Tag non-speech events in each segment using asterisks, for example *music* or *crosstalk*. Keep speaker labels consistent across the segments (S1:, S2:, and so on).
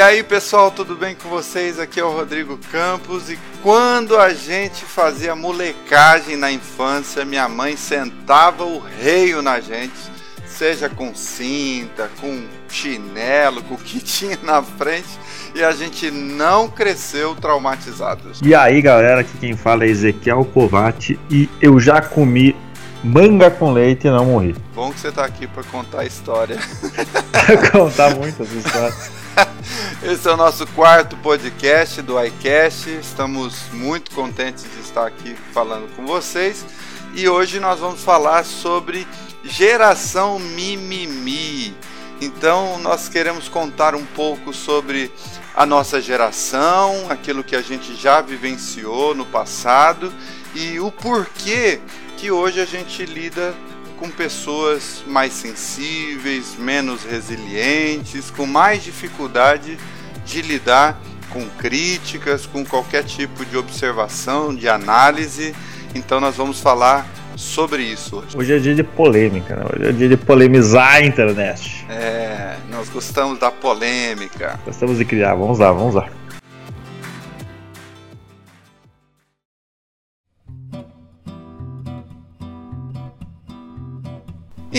S1: E aí pessoal, tudo bem com vocês? Aqui é o Rodrigo Campos e quando a gente fazia molecagem na infância, minha mãe sentava o reio na gente, seja com cinta, com chinelo, com o que *laughs* tinha na frente, e a gente não cresceu traumatizados.
S2: E aí galera, aqui quem fala é Ezequiel Covati e eu já comi manga com leite e não morri.
S1: Bom que você tá aqui para contar a história. *laughs*
S2: contar muitas histórias.
S1: Esse é o nosso quarto podcast do iCast. Estamos muito contentes de estar aqui falando com vocês. E hoje nós vamos falar sobre geração mimimi. Então, nós queremos contar um pouco sobre a nossa geração, aquilo que a gente já vivenciou no passado e o porquê que hoje a gente lida com pessoas mais sensíveis, menos resilientes, com mais dificuldade de lidar com críticas, com qualquer tipo de observação, de análise. Então nós vamos falar sobre isso
S2: hoje. Hoje é dia de polêmica, né? hoje é dia de polemizar a internet.
S1: É, nós gostamos da polêmica.
S2: Gostamos de criar, vamos lá, vamos lá.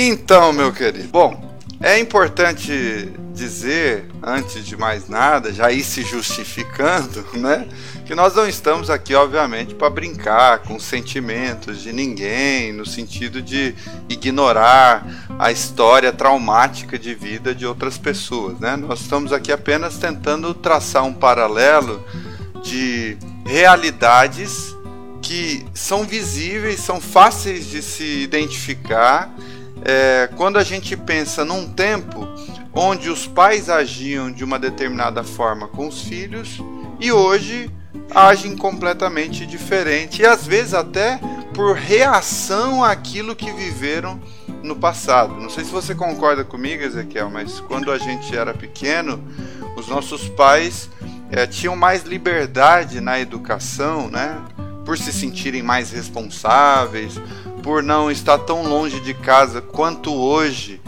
S1: Então, meu querido, bom, é importante dizer, antes de mais nada, já ir se justificando, *laughs* né? Que nós não estamos aqui, obviamente, para brincar com sentimentos de ninguém, no sentido de ignorar a história traumática de vida de outras pessoas, né? Nós estamos aqui apenas tentando traçar um paralelo de realidades que são visíveis, são fáceis de se identificar é, quando a gente pensa num tempo onde os pais agiam de uma determinada forma com os filhos e hoje agem completamente diferente e às vezes até por reação àquilo que viveram no passado. Não sei se você concorda comigo, Ezequiel, mas quando a gente era pequeno, os nossos pais é, tinham mais liberdade na educação, né? Por se sentirem mais responsáveis, por não estar tão longe de casa quanto hoje,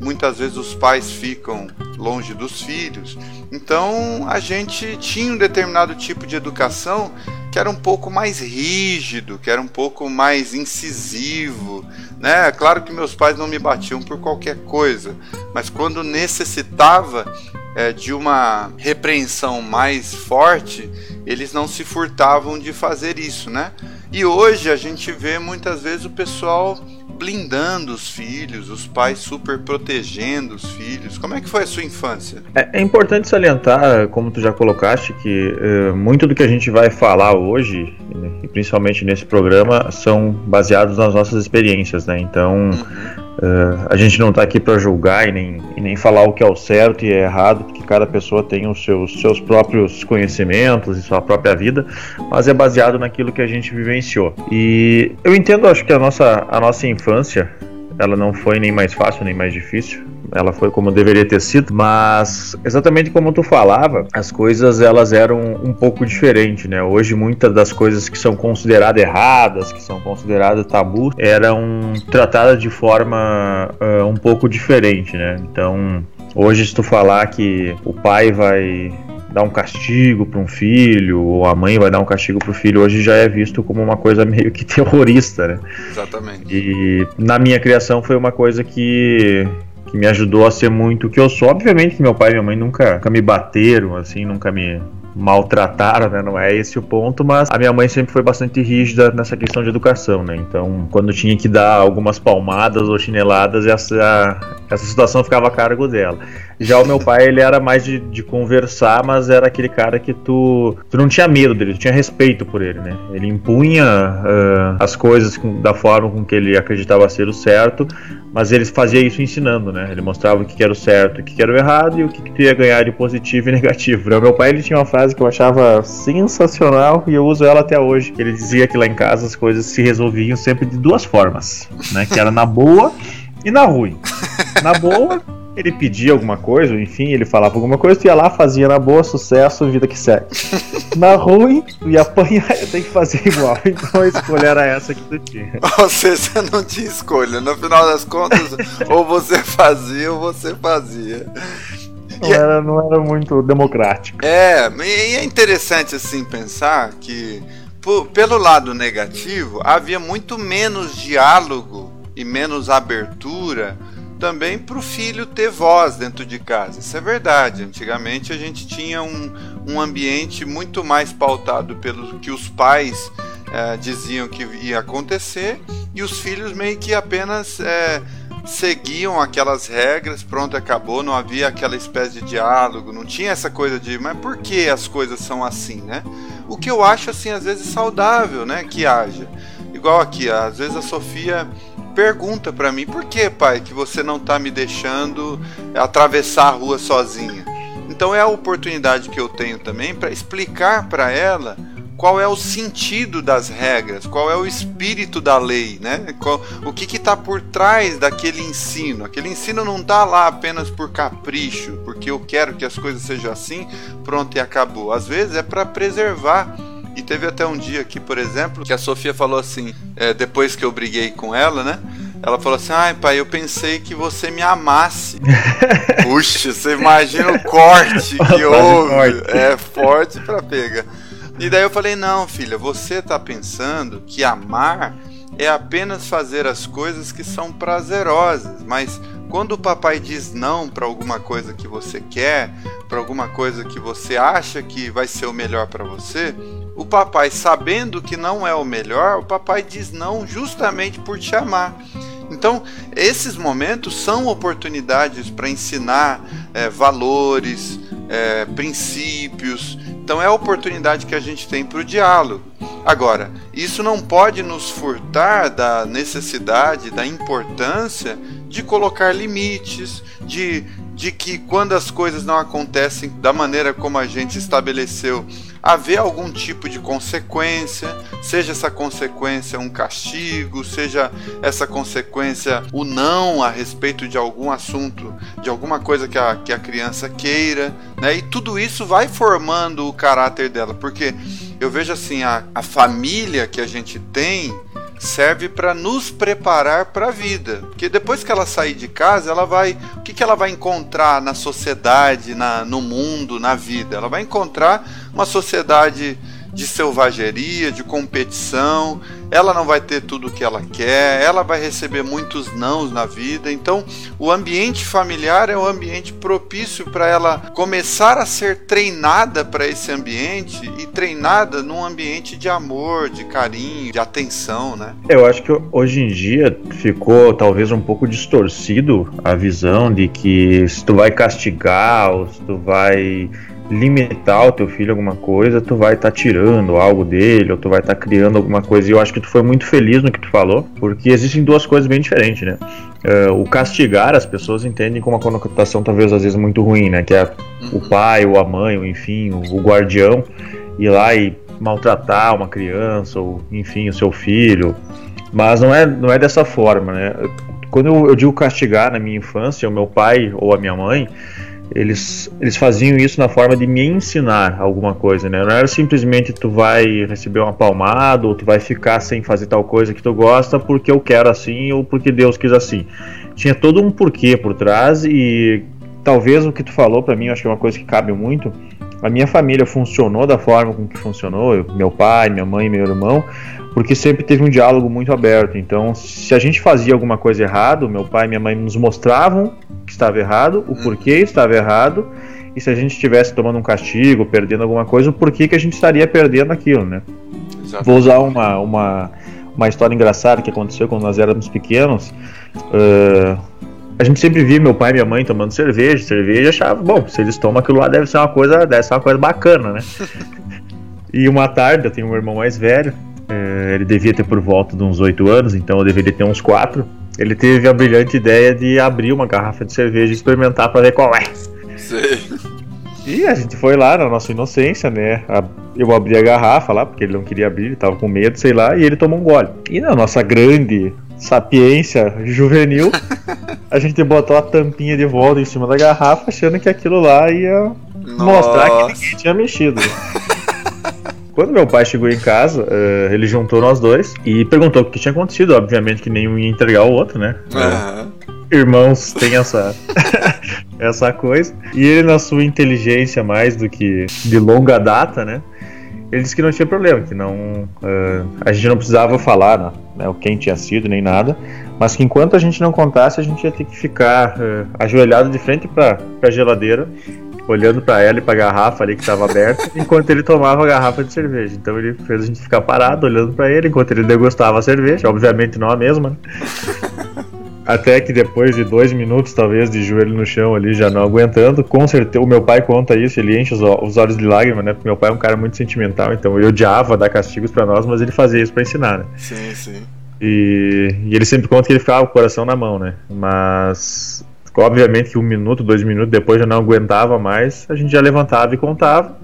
S1: muitas vezes os pais ficam longe dos filhos. Então a gente tinha um determinado tipo de educação que era um pouco mais rígido, que era um pouco mais incisivo, né? Claro que meus pais não me batiam por qualquer coisa, mas quando necessitava é, de uma repreensão mais forte, eles não se furtavam de fazer isso, né? E hoje a gente vê muitas vezes o pessoal blindando os filhos, os pais super protegendo os filhos. Como é que foi a sua infância?
S2: É, é importante salientar, como tu já colocaste, que uh, muito do que a gente vai falar hoje, né, e principalmente nesse programa, são baseados nas nossas experiências, né? Então, uhum. Uh, a gente não está aqui para julgar e nem, e nem falar o que é o certo e é errado, porque cada pessoa tem os seus, seus próprios conhecimentos e sua própria vida, mas é baseado naquilo que a gente vivenciou. E eu entendo, acho que a nossa, a nossa infância ela não foi nem mais fácil nem mais difícil. Ela foi como deveria ter sido, mas exatamente como tu falava, as coisas elas eram um pouco diferentes, né? Hoje muitas das coisas que são consideradas erradas, que são consideradas tabu, eram tratadas de forma uh, um pouco diferente, né? Então, hoje se tu falar que o pai vai dar um castigo para um filho, ou a mãe vai dar um castigo para o filho, hoje já é visto como uma coisa meio que *laughs* terrorista, né?
S1: Exatamente.
S2: E na minha criação foi uma coisa que que me ajudou a ser muito o que eu sou. Obviamente que meu pai e minha mãe nunca, nunca me bateram, assim, nunca me maltrataram, né? Não é esse o ponto, mas a minha mãe sempre foi bastante rígida nessa questão de educação, né? Então, quando tinha que dar algumas palmadas ou chineladas, essa, essa situação ficava a cargo dela. Já o meu pai, ele era mais de, de conversar, mas era aquele cara que tu, tu não tinha medo dele, tu tinha respeito por ele, né? Ele impunha uh, as coisas com, da forma com que ele acreditava ser o certo, mas ele fazia isso ensinando, né? Ele mostrava o que era o certo, o que era o errado e o que, que tu ia ganhar de positivo e *laughs* negativo. O meu pai, ele tinha uma frase que eu achava sensacional e eu uso ela até hoje. Ele dizia que lá em casa as coisas se resolviam sempre de duas formas, né? Que era na boa e na ruim. *laughs* Na boa, ele pedia alguma coisa, enfim, ele falava alguma coisa, tu ia lá, fazia na boa, sucesso, vida que segue. Na ruim, tu ia apanhar, eu tenho que fazer igual. *laughs* Então a escolha era essa que tu tinha.
S1: Ou seja, você não tinha escolha. No final das contas, ou você fazia ou você fazia.
S2: não, era, não era muito democrático.
S1: É, e é interessante assim pensar que pelo lado negativo havia muito menos diálogo e menos abertura também para o filho ter voz dentro de casa. Isso é verdade. Antigamente a gente tinha um, um ambiente muito mais pautado pelo que os pais é, diziam que ia acontecer e os filhos meio que apenas é, seguiam aquelas regras, pronto, acabou, não havia aquela espécie de diálogo, não tinha essa coisa de, mas por que as coisas são assim, né? O que eu acho, assim, às vezes saudável, né, que haja. Igual aqui, às vezes a Sofia pergunta para mim, por que, pai, que você não tá me deixando atravessar a rua sozinha? Então é a oportunidade que eu tenho também para explicar para ela qual é o sentido das regras, qual é o espírito da lei, né? Qual, o que está por trás daquele ensino. Aquele ensino não está lá apenas por capricho, porque eu quero que as coisas sejam assim, pronto e acabou. Às vezes é para preservar. E teve até um dia aqui, por exemplo, que a Sofia falou assim, é, depois que eu briguei com ela, né? Ela falou assim: ai, pai, eu pensei que você me amasse. *laughs* Puxa, você imagina o corte que *laughs* houve. É forte pra pegar. E daí eu falei: não, filha, você está pensando que amar é apenas fazer as coisas que são prazerosas, mas quando o papai diz não para alguma coisa que você quer, para alguma coisa que você acha que vai ser o melhor para você, o papai, sabendo que não é o melhor, o papai diz não justamente por te amar. Então, esses momentos são oportunidades para ensinar é, valores, é, princípios, então é a oportunidade que a gente tem para o diálogo. Agora, isso não pode nos furtar da necessidade, da importância de colocar limites, de, de que quando as coisas não acontecem da maneira como a gente estabeleceu, haver algum tipo de consequência, seja essa consequência um castigo, seja essa consequência o não a respeito de algum assunto, de alguma coisa que a, que a criança queira, né? E tudo isso vai formando o caráter dela, porque eu vejo assim, a, a família que a gente tem serve para nos preparar para a vida. Porque depois que ela sair de casa, ela vai. O que, que ela vai encontrar na sociedade, na, no mundo, na vida? Ela vai encontrar uma sociedade de selvageria, de competição, ela não vai ter tudo o que ela quer, ela vai receber muitos nãos na vida. Então, o ambiente familiar é um ambiente propício para ela começar a ser treinada para esse ambiente e treinada num ambiente de amor, de carinho, de atenção, né?
S2: Eu acho que hoje em dia ficou talvez um pouco distorcido a visão de que se tu vai castigar ou se tu vai limitar o teu filho alguma coisa, tu vai estar tá tirando algo dele, ou tu vai estar tá criando alguma coisa. E eu acho que tu foi muito feliz no que tu falou, porque existem duas coisas bem diferentes, né? Uh, o castigar as pessoas entendem como uma conotação talvez às vezes muito ruim, né? Que é o uhum. pai ou a mãe, ou enfim, o, o guardião ir lá e maltratar uma criança, ou enfim, o seu filho. Mas não é, não é dessa forma, né? Quando eu, eu digo castigar na minha infância, o meu pai ou a minha mãe, eles, eles faziam isso na forma de me ensinar alguma coisa, né? Não era simplesmente tu vai receber uma palmada ou tu vai ficar sem fazer tal coisa que tu gosta porque eu quero assim ou porque Deus quis assim. Tinha todo um porquê por trás e talvez o que tu falou para mim, eu acho que é uma coisa que cabe muito. A minha família funcionou da forma com que funcionou, eu, meu pai, minha mãe, meu irmão, porque sempre teve um diálogo muito aberto. Então, se a gente fazia alguma coisa errado, meu pai e minha mãe nos mostravam que estava errado, o porquê estava errado, e se a gente estivesse tomando um castigo, perdendo alguma coisa, o porquê que a gente estaria perdendo aquilo, né? Exatamente. Vou usar uma, uma, uma história engraçada que aconteceu quando nós éramos pequenos. Uh, a gente sempre via meu pai e minha mãe tomando cerveja, cerveja, achava, bom, se eles tomam aquilo lá, deve ser uma coisa, deve ser uma coisa bacana, né? *laughs* e uma tarde, eu tenho um irmão mais velho, ele devia ter por volta de uns 8 anos, então eu deveria ter uns 4. Ele teve a brilhante ideia de abrir uma garrafa de cerveja e experimentar para ver qual é. Sei. E a gente foi lá na nossa inocência, né? Eu abri a garrafa lá, porque ele não queria abrir, ele tava com medo, sei lá, e ele tomou um gole. E na nossa grande sapiência juvenil, *laughs* a gente botou a tampinha de volta em cima da garrafa, achando que aquilo lá ia nossa. mostrar que ninguém tinha mexido. *laughs* Quando meu pai chegou em casa, uh, ele juntou nós dois e perguntou o que tinha acontecido. Obviamente que nenhum ia entregar o outro, né? Uhum. irmãos têm essa *laughs* essa coisa. E ele na sua inteligência mais do que de longa data, né? Ele disse que não tinha problema, que não uh, a gente não precisava falar né, né, quem tinha sido nem nada, mas que enquanto a gente não contasse a gente ia ter que ficar uh, ajoelhado de frente para a geladeira olhando para ela e para a garrafa ali que estava aberta, *laughs* enquanto ele tomava a garrafa de cerveja. Então ele fez a gente ficar parado olhando para ele enquanto ele degustava a cerveja, obviamente não a mesma. Né? *laughs* Até que depois de dois minutos, talvez, de joelho no chão ali, já não aguentando, com certeza, o meu pai conta isso, ele enche os, os olhos de lágrimas, né? Porque meu pai é um cara muito sentimental, então eu odiava dar castigos para nós, mas ele fazia isso para ensinar, né?
S1: Sim, sim.
S2: E, e, ele sempre conta que ele ficava com o coração na mão, né? Mas obviamente que um minuto, dois minutos depois já não aguentava mais, a gente já levantava e contava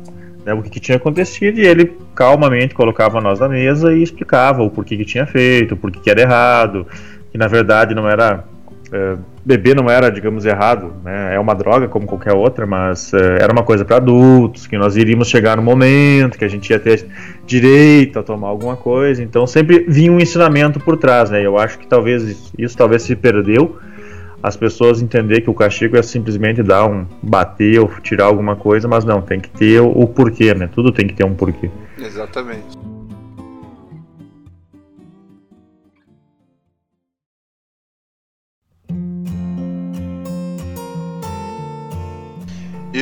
S2: né, o que, que, tinha acontecido e ele calmamente colocava nós na mesa e explicava o porquê que tinha feito, o porquê que era errado, que na verdade não era é, beber não era, digamos, errado, né? É uma droga como qualquer outra, mas é, era uma coisa para adultos, que nós iríamos chegar no momento que a gente ia ter direito a tomar alguma coisa. Então sempre vinha um ensinamento por trás, né? Eu acho que talvez isso talvez se perdeu as pessoas entender que o castigo é simplesmente dar um bater ou tirar alguma coisa, mas não, tem que ter o, o porquê, né? Tudo tem que ter um porquê.
S1: Exatamente.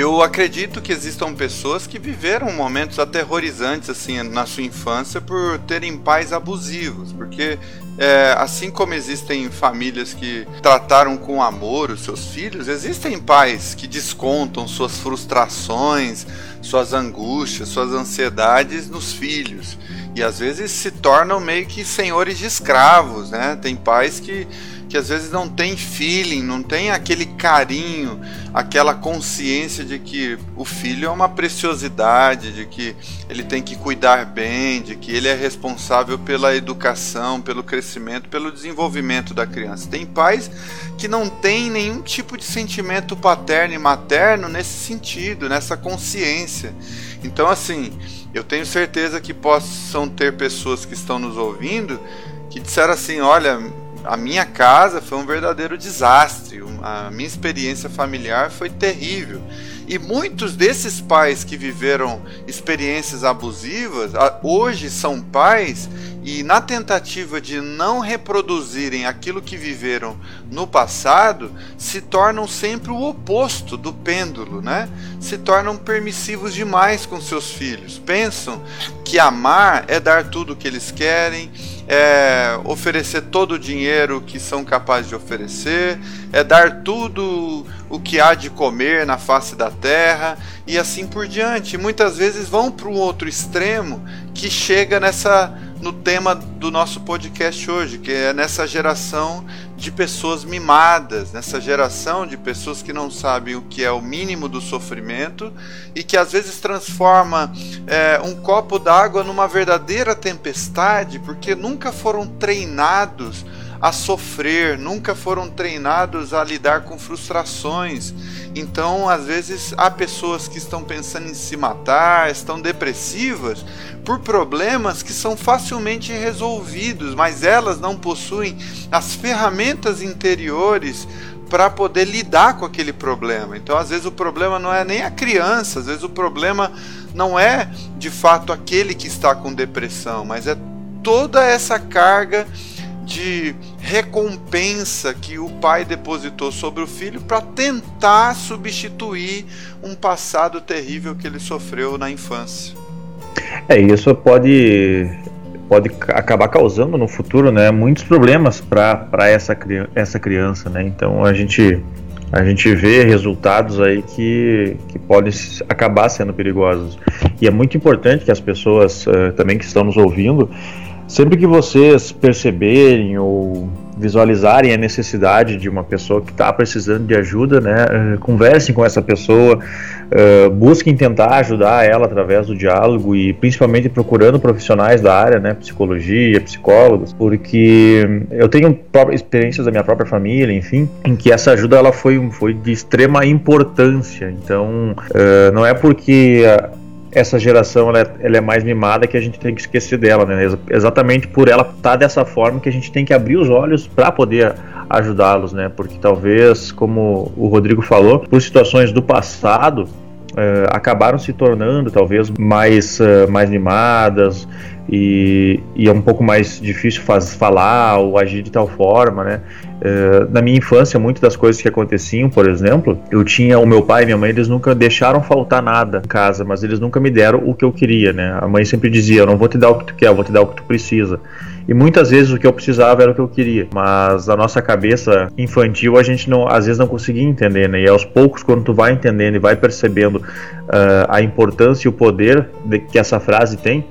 S1: Eu acredito que existam pessoas que viveram momentos aterrorizantes assim na sua infância por terem pais abusivos, porque é, assim como existem famílias que trataram com amor os seus filhos, existem pais que descontam suas frustrações, suas angústias, suas ansiedades nos filhos e às vezes se tornam meio que senhores de escravos, né? Tem pais que que às vezes não tem feeling, não tem aquele carinho, aquela consciência de que o filho é uma preciosidade, de que ele tem que cuidar bem, de que ele é responsável pela educação, pelo crescimento, pelo desenvolvimento da criança. Tem pais que não têm nenhum tipo de sentimento paterno e materno nesse sentido, nessa consciência. Então, assim, eu tenho certeza que possam ter pessoas que estão nos ouvindo que disseram assim: olha a minha casa foi um verdadeiro desastre. A minha experiência familiar foi terrível. E muitos desses pais que viveram experiências abusivas, hoje são pais e na tentativa de não reproduzirem aquilo que viveram no passado, se tornam sempre o oposto do pêndulo, né? Se tornam permissivos demais com seus filhos. Pensam que amar é dar tudo o que eles querem, é oferecer todo o dinheiro que são capazes de oferecer, é dar tudo o que há de comer na face da terra e assim por diante. Muitas vezes vão para um outro extremo que chega nessa no tema do nosso podcast hoje, que é nessa geração de pessoas mimadas, nessa geração de pessoas que não sabem o que é o mínimo do sofrimento e que às vezes transforma é, um copo d'água numa verdadeira tempestade, porque nunca foram treinados a sofrer, nunca foram treinados a lidar com frustrações. Então, às vezes, há pessoas que estão pensando em se matar, estão depressivas por problemas que são facilmente resolvidos, mas elas não possuem as ferramentas interiores para poder lidar com aquele problema. Então, às vezes, o problema não é nem a criança, às vezes, o problema não é de fato aquele que está com depressão, mas é toda essa carga de recompensa que o pai depositou sobre o filho para tentar substituir um passado terrível que ele sofreu na infância.
S2: É, isso pode pode acabar causando no futuro, né, muitos problemas para essa, essa criança, né? Então a gente a gente vê resultados aí que, que podem acabar sendo perigosos. E é muito importante que as pessoas uh, também que estão nos ouvindo Sempre que vocês perceberem ou visualizarem a necessidade de uma pessoa que está precisando de ajuda, né, uh, conversem com essa pessoa, uh, busquem tentar ajudar ela através do diálogo e principalmente procurando profissionais da área, né, psicologia, psicólogos, porque eu tenho experiências da minha própria família, enfim, em que essa ajuda ela foi, foi de extrema importância. Então, uh, não é porque essa geração ela é, ela é, mais mimada que a gente tem que esquecer dela, né? Exatamente por ela estar tá dessa forma que a gente tem que abrir os olhos para poder ajudá-los, né? Porque talvez, como o Rodrigo falou, por situações do passado, Uh, acabaram se tornando talvez mais, uh, mais animadas e, e, é um pouco mais difícil faz, falar ou agir de tal forma, né? Uh, na minha infância, muitas das coisas que aconteciam, por exemplo, eu tinha o meu pai e minha mãe, eles nunca deixaram faltar nada em casa, mas eles nunca me deram o que eu queria, né? A mãe sempre dizia: Eu não vou te dar o que tu quer, eu vou te dar o que tu precisa. E muitas vezes o que eu precisava era o que eu queria, mas a nossa cabeça infantil a gente não, às vezes não conseguia entender, né? E aos poucos, quando tu vai entendendo e vai percebendo uh, a importância e o poder de, que essa frase tem,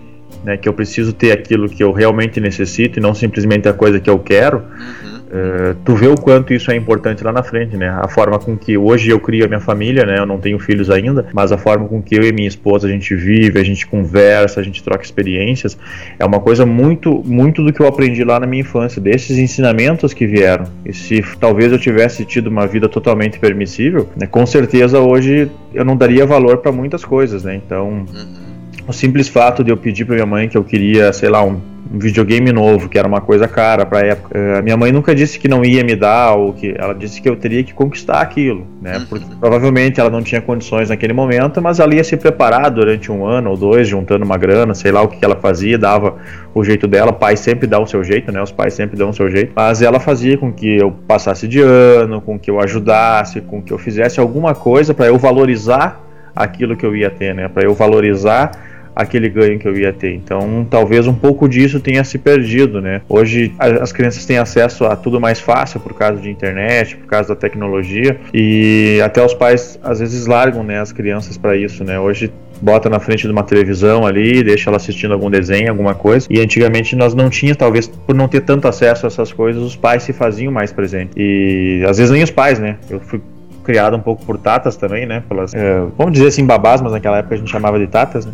S2: né? Que eu preciso ter aquilo que eu realmente necessito e não simplesmente a coisa que eu quero. Uhum Uh, tu vê o quanto isso é importante lá na frente, né? A forma com que hoje eu crio a minha família, né? Eu não tenho filhos ainda, mas a forma com que eu e minha esposa a gente vive, a gente conversa, a gente troca experiências, é uma coisa muito, muito do que eu aprendi lá na minha infância, desses ensinamentos que vieram. E se talvez eu tivesse tido uma vida totalmente permissível, né? Com certeza hoje eu não daria valor para muitas coisas, né? Então, uhum. O simples fato de eu pedir para minha mãe que eu queria, sei lá, um um videogame novo, que era uma coisa cara para época. Uh, minha mãe nunca disse que não ia me dar, ou que ela disse que eu teria que conquistar aquilo, né? Uhum. Porque provavelmente ela não tinha condições naquele momento, mas ela ia se preparar durante um ano ou dois, juntando uma grana, sei lá o que ela fazia, dava o jeito dela. O pai sempre dá o seu jeito, né? Os pais sempre dão o seu jeito. Mas ela fazia com que eu passasse de ano, com que eu ajudasse, com que eu fizesse alguma coisa para eu valorizar aquilo que eu ia ter, né? Para eu valorizar aquele ganho que eu ia ter. Então, talvez um pouco disso tenha se perdido, né? Hoje as crianças têm acesso a tudo mais fácil por causa de internet, por causa da tecnologia e até os pais às vezes largam, né, as crianças para isso, né? Hoje bota na frente de uma televisão ali, deixa ela assistindo algum desenho, alguma coisa. E antigamente nós não tínhamos, talvez por não ter tanto acesso a essas coisas, os pais se faziam mais presentes. E às vezes nem os pais, né? Eu fui criado um pouco por tatas também, né? Pelas, é, vamos dizer assim, babás, mas naquela época a gente chamava de tatas, né?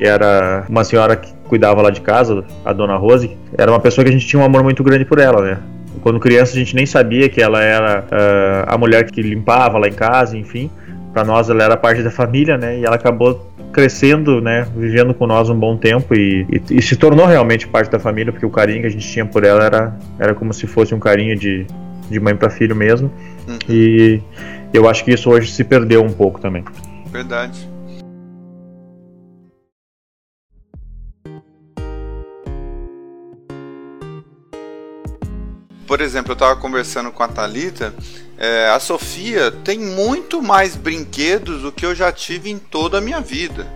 S2: Era uma senhora que cuidava lá de casa, a dona Rose, era uma pessoa que a gente tinha um amor muito grande por ela, né? Quando criança a gente nem sabia que ela era uh, a mulher que limpava lá em casa, enfim. Para nós ela era parte da família, né? E ela acabou crescendo, né, vivendo com nós um bom tempo e, e, e, se tornou realmente parte da família, porque o carinho que a gente tinha por ela era, era como se fosse um carinho de, de mãe para filho mesmo. Uhum. E eu acho que isso hoje se perdeu um pouco também.
S1: Verdade. Por exemplo, eu estava conversando com a Talita, é, a Sofia tem muito mais brinquedos do que eu já tive em toda a minha vida.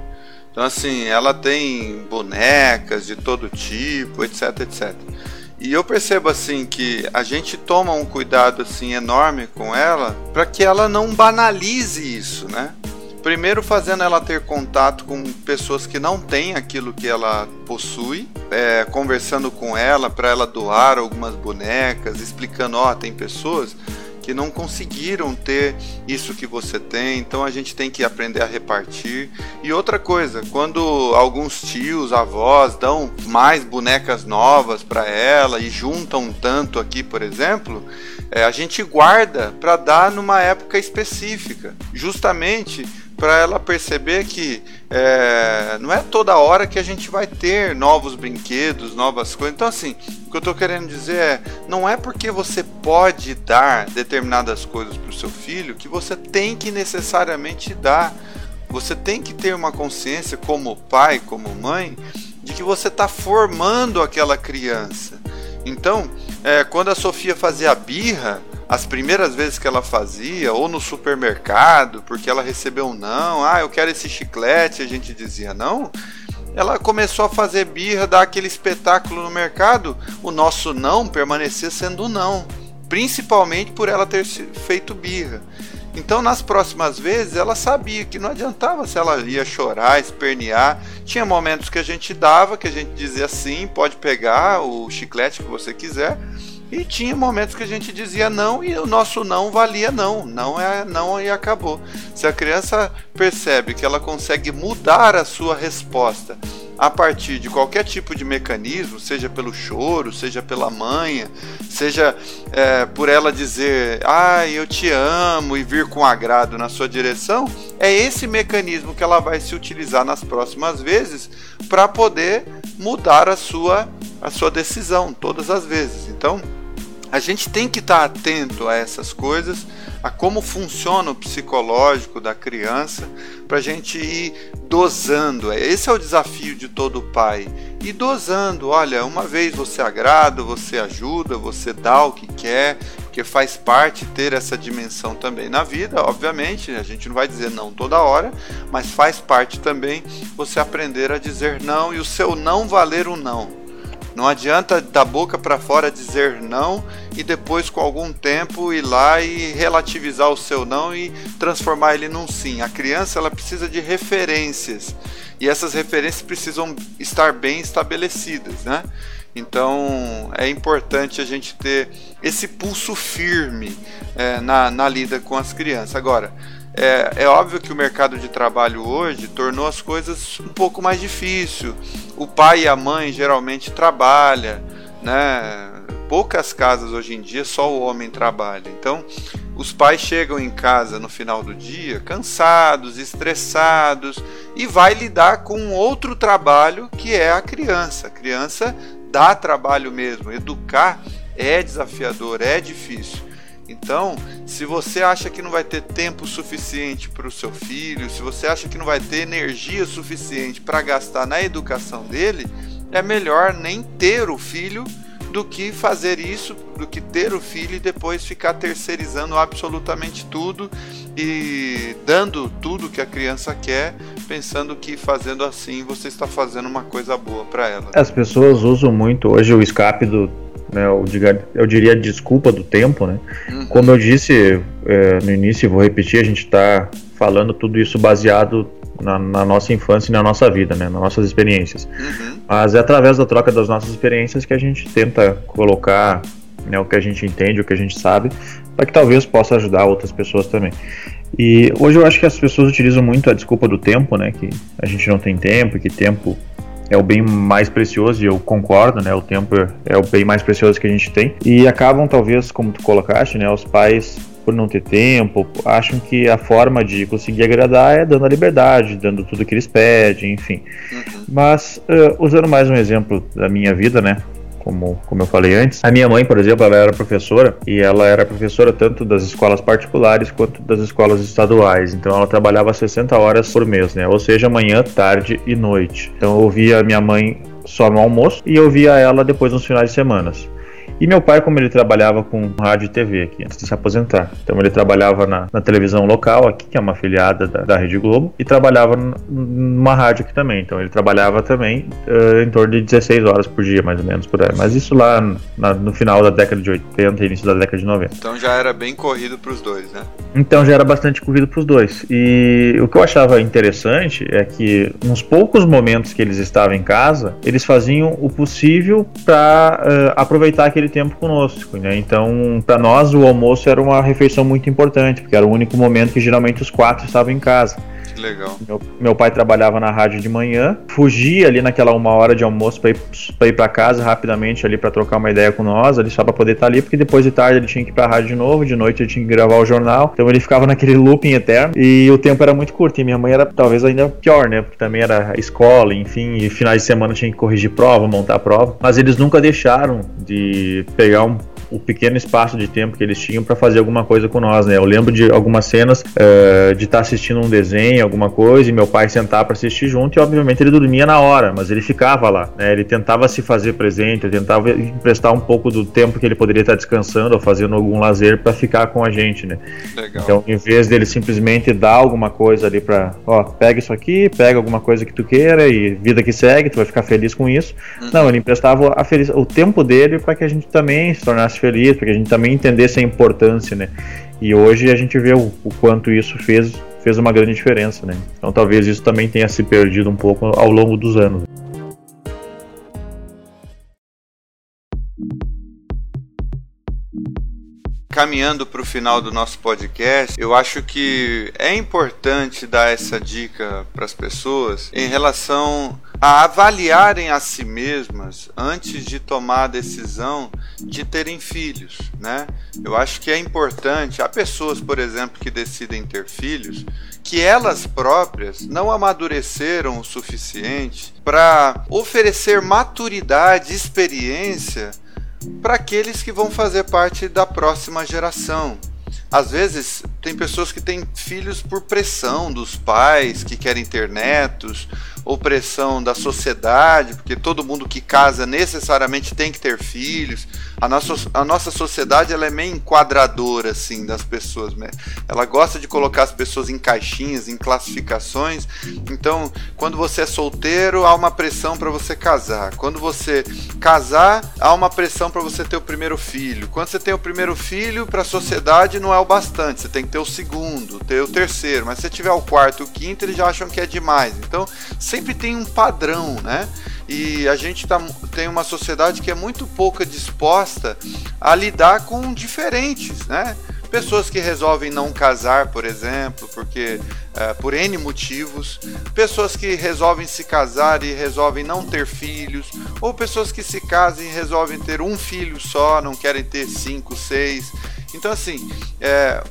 S1: Então, assim, ela tem bonecas de todo tipo, etc, etc. E eu percebo assim que a gente toma um cuidado assim enorme com ela para que ela não banalize isso, né? Primeiro, fazendo ela ter contato com pessoas que não têm aquilo que ela possui, é, conversando com ela para ela doar algumas bonecas, explicando: ó, oh, tem pessoas que não conseguiram ter isso que você tem, então a gente tem que aprender a repartir. E outra coisa, quando alguns tios, avós dão mais bonecas novas para ela e juntam tanto aqui, por exemplo, é, a gente guarda para dar numa época específica, justamente para ela perceber que é, não é toda hora que a gente vai ter novos brinquedos, novas coisas. Então, assim, o que eu estou querendo dizer é: não é porque você pode dar determinadas coisas para o seu filho que você tem que necessariamente dar. Você tem que ter uma consciência, como pai, como mãe, de que você está formando aquela criança. Então, é, quando a Sofia fazia a birra, as primeiras vezes que ela fazia, ou no supermercado, porque ela recebeu um não, ah, eu quero esse chiclete, a gente dizia não. Ela começou a fazer birra, dar aquele espetáculo no mercado, o nosso não permanecia sendo não, principalmente por ela ter feito birra. Então, nas próximas vezes, ela sabia que não adiantava se ela ia chorar, espernear. Tinha momentos que a gente dava, que a gente dizia sim, pode pegar o chiclete que você quiser. E tinha momentos que a gente dizia não e o nosso não valia não. Não é não e acabou. Se a criança percebe que ela consegue mudar a sua resposta a partir de qualquer tipo de mecanismo, seja pelo choro, seja pela manha, seja é, por ela dizer, ah, eu te amo e vir com agrado na sua direção, é esse mecanismo que ela vai se utilizar nas próximas vezes para poder mudar a sua, a sua decisão todas as vezes. Então, a gente tem que estar atento a essas coisas, a como funciona o psicológico da criança, para a gente ir dosando. Esse é o desafio de todo pai. E dosando, olha, uma vez você agrada, você ajuda, você dá o que quer, porque faz parte ter essa dimensão também na vida, obviamente, a gente não vai dizer não toda hora, mas faz parte também você aprender a dizer não e o seu não valer o não. Não adianta da boca para fora dizer não e depois com algum tempo ir lá e relativizar o seu não e transformar ele num sim. A criança ela precisa de referências e essas referências precisam estar bem estabelecidas, né? Então é importante a gente ter esse pulso firme é, na, na lida com as crianças. Agora, é, é, óbvio que o mercado de trabalho hoje tornou as coisas um pouco mais difícil. O pai e a mãe geralmente trabalham, né? Poucas casas hoje em dia só o homem trabalha. Então, os pais chegam em casa no final do dia cansados, estressados e vai lidar com outro trabalho que é a criança. A criança dá trabalho mesmo. Educar é desafiador, é difícil. Então, se você acha que não vai ter tempo suficiente para o seu filho, se você acha que não vai ter energia suficiente para gastar na educação dele, é melhor nem ter o filho do que fazer isso, do que ter o filho e depois ficar terceirizando absolutamente tudo e dando tudo que a criança quer, pensando que fazendo assim você está fazendo uma coisa boa para ela.
S2: As pessoas usam muito hoje o escape do né, eu, diga, eu diria desculpa do tempo, né? Uhum. Como eu disse é, no início, vou repetir, a gente está falando tudo isso baseado na, na, nossa infância e na nossa vida, né, nas nossas experiências. Uhum. Mas é através da troca das nossas experiências que a gente tenta colocar né, o que a gente entende, o que a gente sabe, para que talvez possa ajudar outras pessoas também. E hoje eu acho que as pessoas utilizam muito a desculpa do tempo, né, que a gente não tem tempo, que tempo é o bem mais precioso, e eu concordo, né? O tempo é o bem mais precioso que a gente tem. E acabam, talvez, como tu colocaste, né? Os pais por não ter tempo, acham que a forma de conseguir agradar é dando a liberdade, dando tudo que eles pedem, enfim. Uhum. Mas, uh, usando mais um exemplo da minha vida, né? Como, como eu falei antes. A minha mãe, por exemplo, ela era professora e ela era professora tanto das escolas particulares quanto das escolas estaduais. Então ela trabalhava 60 horas por mês, né? Ou seja, manhã, tarde e noite. Então eu ouvia minha mãe só no almoço e eu via ela depois nos finais de semana. E meu pai, como ele trabalhava com rádio e TV aqui, antes de se aposentar. Então ele trabalhava na, na televisão local aqui, que é uma afiliada da, da Rede Globo, e trabalhava numa rádio aqui também. Então ele trabalhava também uh, em torno de 16 horas por dia, mais ou menos, por aí. Mas isso lá na, no final da década de 80 e início da década de 90.
S1: Então já era bem corrido para os dois, né?
S2: Então já era bastante corrido para os dois. E o que eu achava interessante é que nos poucos momentos que eles estavam em casa, eles faziam o possível para uh, aproveitar aquele tempo conosco, né? Então, para nós o almoço era uma refeição muito importante, porque era o único momento que geralmente os quatro estavam em casa.
S1: Legal.
S2: Meu, meu pai trabalhava na rádio de manhã, fugia ali naquela uma hora de almoço para ir para ir para casa rapidamente ali para trocar uma ideia com nós, ali só para poder estar tá ali, porque depois de tarde ele tinha que ir para a rádio de novo, de noite ele tinha que gravar o jornal. Então ele ficava *laughs* naquele looping eterno e o tempo era muito curto. E minha mãe era talvez ainda pior, né? Porque também era escola, enfim, e finais de semana tinha que corrigir prova, montar prova. Mas eles nunca deixaram de pegar um o pequeno espaço de tempo que eles tinham para fazer alguma coisa com nós, né? Eu lembro de algumas cenas uh, de estar tá assistindo um desenho, alguma coisa, e meu pai sentar para assistir junto, e obviamente ele dormia na hora, mas ele ficava lá, né? Ele tentava se fazer presente, ele tentava emprestar um pouco do tempo que ele poderia estar descansando ou fazendo algum lazer para ficar com a gente, né? Legal. Então, em vez dele simplesmente dar alguma coisa ali para, ó, pega isso aqui, pega alguma coisa que tu queira e vida que segue, tu vai ficar feliz com isso. Uhum. Não, ele emprestava a feliz, o tempo dele para que a gente também se tornasse feliz, para que a gente também entendesse a importância, né? E hoje a gente vê o, o quanto isso fez, fez uma grande diferença, né? Então talvez isso também tenha se perdido um pouco ao longo dos anos.
S1: Caminhando para o final do nosso podcast, eu acho que é importante dar essa dica para as pessoas em relação a avaliarem a si mesmas antes de tomar a decisão de terem filhos, né? Eu acho que é importante. Há pessoas, por exemplo, que decidem ter filhos que elas próprias não amadureceram o suficiente para oferecer maturidade, experiência para aqueles que vão fazer parte da próxima geração. Às vezes, tem pessoas que têm filhos por pressão dos pais que querem ter netos, ou pressão da sociedade, porque todo mundo que casa necessariamente tem que ter filhos. A nossa, a nossa sociedade ela é meio enquadradora assim das pessoas, né? Ela gosta de colocar as pessoas em caixinhas, em classificações. Então, quando você é solteiro, há uma pressão para você casar. Quando você casar, há uma pressão para você ter o primeiro filho. Quando você tem o primeiro filho, para a sociedade não é o bastante. Você tem que ter o segundo, ter o terceiro. Mas se tiver o quarto, o quinto, eles já acham que é demais. Então, sempre tem um padrão, né? E a gente tá, tem uma sociedade que é muito pouco disposta a lidar com diferentes, né? Pessoas que resolvem não casar, por exemplo, porque é, por N motivos, pessoas que resolvem se casar e resolvem não ter filhos, ou pessoas que se casam e resolvem ter um filho só, não querem ter cinco, seis. Então, assim, é,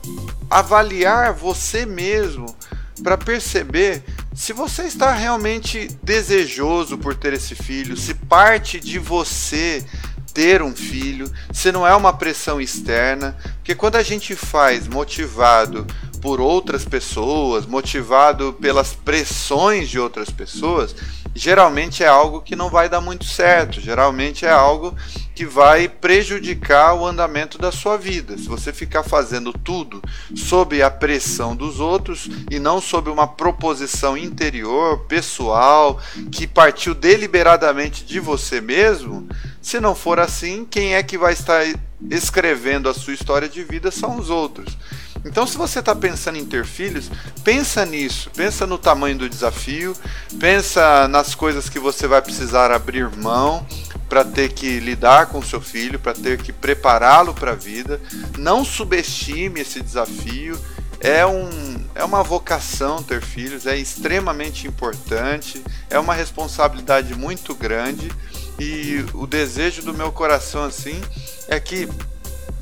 S1: avaliar você mesmo para perceber se você está realmente desejoso por ter esse filho, se parte de você ter um filho, se não é uma pressão externa, porque quando a gente faz motivado por outras pessoas, motivado pelas pressões de outras pessoas, geralmente é algo que não vai dar muito certo, geralmente é algo que vai prejudicar o andamento da sua vida. Se você ficar fazendo tudo sob a pressão dos outros e não sob uma proposição interior, pessoal, que partiu deliberadamente de você mesmo, se não for assim, quem é que vai estar escrevendo a sua história de vida são os outros. Então, se você está pensando em ter filhos, pensa nisso, pensa no tamanho do desafio, pensa nas coisas que você vai precisar abrir mão para ter que lidar com seu filho, para ter que prepará-lo para a vida. Não subestime esse desafio. É, um, é uma vocação ter filhos, é extremamente importante, é uma responsabilidade muito grande e o desejo do meu coração assim é que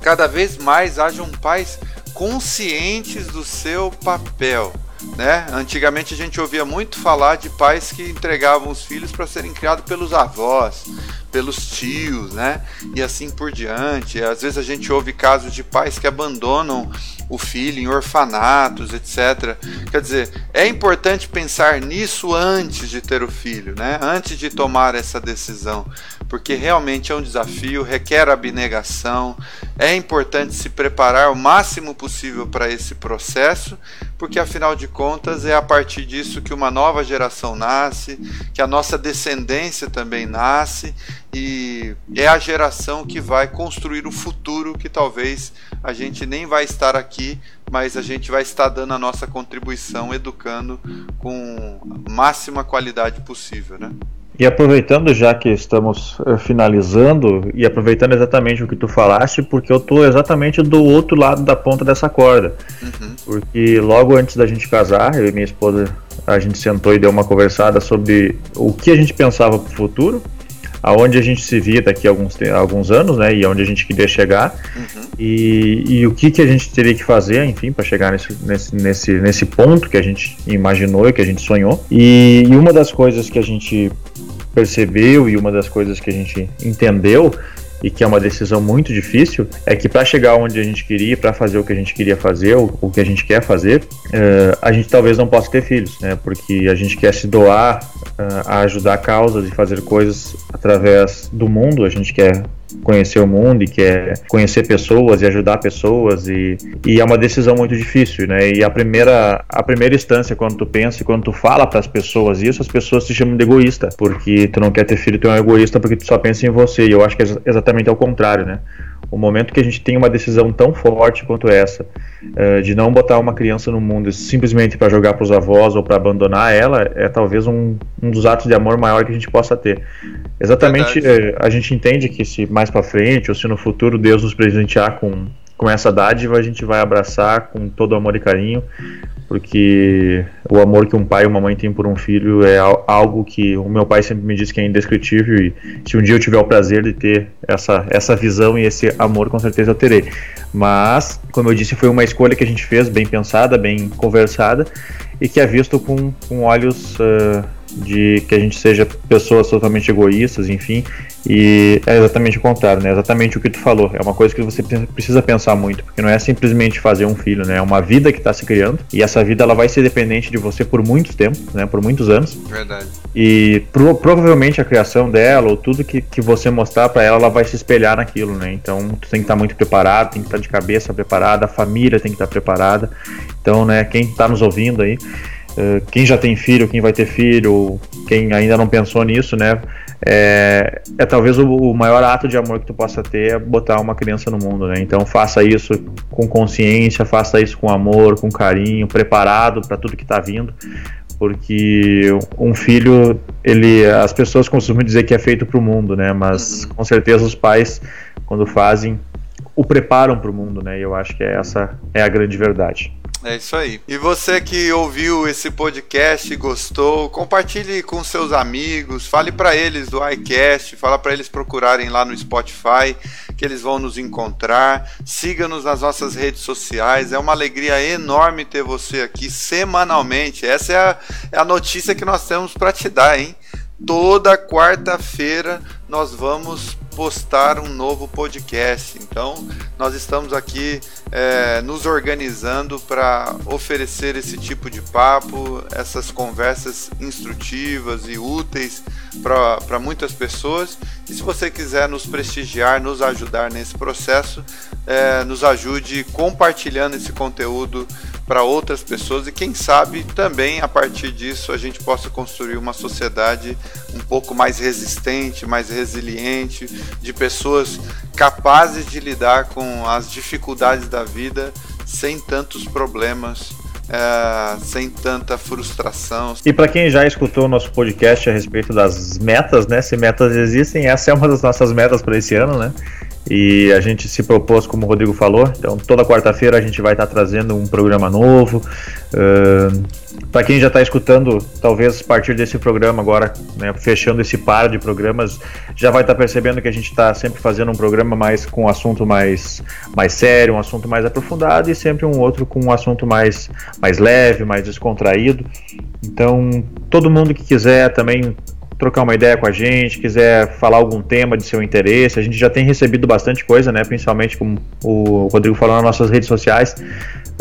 S1: cada vez mais hajam pais conscientes do seu papel. Né? Antigamente a gente ouvia muito falar de pais que entregavam os filhos para serem criados pelos avós, pelos tios, né? E assim por diante. Às vezes a gente ouve casos de pais que abandonam o filho em orfanatos, etc. Quer dizer, é importante pensar nisso antes de ter o filho, né? Antes de tomar essa decisão, porque realmente é um desafio, requer abnegação. É importante se preparar o máximo possível para esse processo, porque afinal de contas é a partir disso que uma nova geração nasce, que a nossa descendência também nasce e é a geração que vai construir o futuro que talvez a gente nem vai estar aqui, mas a gente vai estar dando a nossa contribuição educando com a máxima qualidade possível, né?
S2: E aproveitando já que estamos eh, finalizando e aproveitando exatamente o que tu falaste, porque eu estou exatamente do outro lado da ponta dessa corda. Uhum. Porque logo antes da gente casar, eu e minha esposa, a gente sentou e deu uma conversada sobre o que a gente pensava para o futuro aonde a gente se via daqui a alguns, alguns anos, né, e aonde a gente queria chegar, uhum. e, e o que, que a gente teria que fazer, enfim, para chegar nesse, nesse, nesse, nesse ponto que a gente imaginou e que a gente sonhou. E, e uma das coisas que a gente percebeu e uma das coisas que a gente entendeu e que é uma decisão muito difícil, é que para chegar onde a gente queria, para fazer o que a gente queria fazer, o, o que a gente quer fazer, uh, a gente talvez não possa ter filhos, né? Porque a gente quer se doar uh, a ajudar causas e fazer coisas através do mundo, a gente quer conhecer o mundo e quer conhecer pessoas e ajudar pessoas e, e é uma decisão muito difícil, né? E a primeira a primeira instância quando tu pensa e quando tu fala para as pessoas isso, as pessoas te chamam de egoísta, porque tu não quer ter filho, tu é um egoísta porque tu só pensa em você. E eu acho que é exatamente ao contrário, né? O momento que a gente tem uma decisão tão forte quanto essa, uh, de não botar uma criança no mundo simplesmente para jogar para os avós ou para abandonar ela, é talvez um, um, dos atos de amor maior que a gente possa ter. Exatamente, uh, a gente entende que se mais para frente ou se no futuro Deus nos presentear com com essa dádiva a gente vai abraçar com todo amor e carinho, porque o amor que um pai e uma mãe têm por um filho é algo que o meu pai sempre me disse que é indescritível e se um dia eu tiver o prazer de ter essa, essa visão e esse amor, com certeza eu terei. Mas, como eu disse, foi uma escolha que a gente fez, bem pensada, bem conversada e que é visto com, com olhos uh, de que a gente seja pessoas totalmente egoístas, enfim, e é exatamente o contrário, né? Exatamente o que tu falou. É uma coisa que você precisa pensar muito, porque não é simplesmente fazer um filho, né? É uma vida que está se criando e essa vida ela vai ser dependente de você por muito tempo, né? Por muitos anos.
S1: Verdade.
S2: E pro, provavelmente a criação dela ou tudo que, que você mostrar para ela, ela vai se espelhar naquilo, né? Então tu tem que estar tá muito preparado, tem que estar tá de cabeça preparada, a família tem que estar tá preparada. Então, né? Quem está nos ouvindo aí quem já tem filho, quem vai ter filho, quem ainda não pensou nisso, né? É, é talvez o, o, maior ato de amor que tu possa ter é botar uma criança no mundo, né? Então faça isso com consciência, faça isso com amor, com carinho, preparado para tudo que está vindo, porque um filho, ele, as pessoas costumam dizer que é feito para o mundo, né? Mas uhum. com certeza os pais, quando fazem, o preparam para o mundo, né? E eu acho que essa é a grande verdade.
S1: É isso aí. E você que ouviu esse podcast e gostou, compartilhe com seus amigos, fale para eles do iCast, fala para eles procurarem lá no Spotify, que eles vão nos encontrar. Siga-nos nas nossas redes sociais. É uma alegria enorme ter você aqui semanalmente. Essa é a, é a notícia que nós temos para te dar, hein? Toda quarta-feira nós vamos postar um novo podcast. Então, nós estamos aqui é, nos organizando para oferecer esse tipo de papo, essas conversas instrutivas e úteis para muitas pessoas. E se você quiser nos prestigiar, nos ajudar nesse processo, é, nos ajude compartilhando esse conteúdo para outras pessoas e quem sabe também a partir disso a gente possa construir uma sociedade um pouco mais resistente, mais resiliente, de pessoas capazes de lidar com as dificuldades da vida sem tantos problemas é, sem tanta frustração.
S2: E para quem já escutou o nosso podcast a respeito das metas, né? Se metas existem, essa é uma das nossas metas para esse ano, né? E a gente se propôs, como o Rodrigo falou, então toda quarta-feira a gente vai estar trazendo um programa novo. Uh, para quem já está escutando, talvez a partir desse programa agora, né, fechando esse par de programas, já vai estar tá percebendo que a gente está sempre fazendo um programa mais com um assunto mais, mais sério, um assunto mais aprofundado e sempre um outro com um assunto mais, mais leve, mais descontraído. Então, todo mundo que quiser também trocar uma ideia com a gente, quiser falar algum tema de seu interesse, a gente já tem recebido bastante coisa, né? Principalmente como o Rodrigo falou nas nossas redes sociais.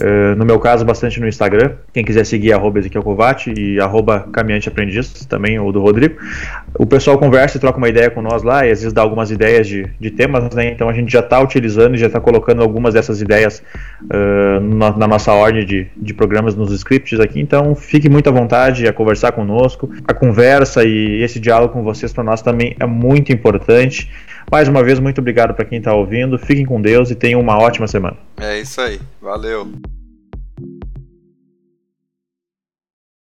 S2: Uh, no meu caso, bastante no Instagram. Quem quiser seguir, arroba Ezequiel Covati e arroba Caminhante Aprendiz, também o do Rodrigo. O pessoal conversa e troca uma ideia com nós lá e às vezes dá algumas ideias de, de temas, né? Então a gente já está utilizando e já está colocando algumas dessas ideias uh, na, na, nossa ordem de, de programas nos scripts aqui. Então fique muito à vontade a conversar conosco. A conversa e esse diálogo com vocês para nós também é muito importante. Mais uma vez, muito obrigado para quem está ouvindo. Fiquem com Deus e tenham uma ótima semana.
S1: É isso aí. Valeu.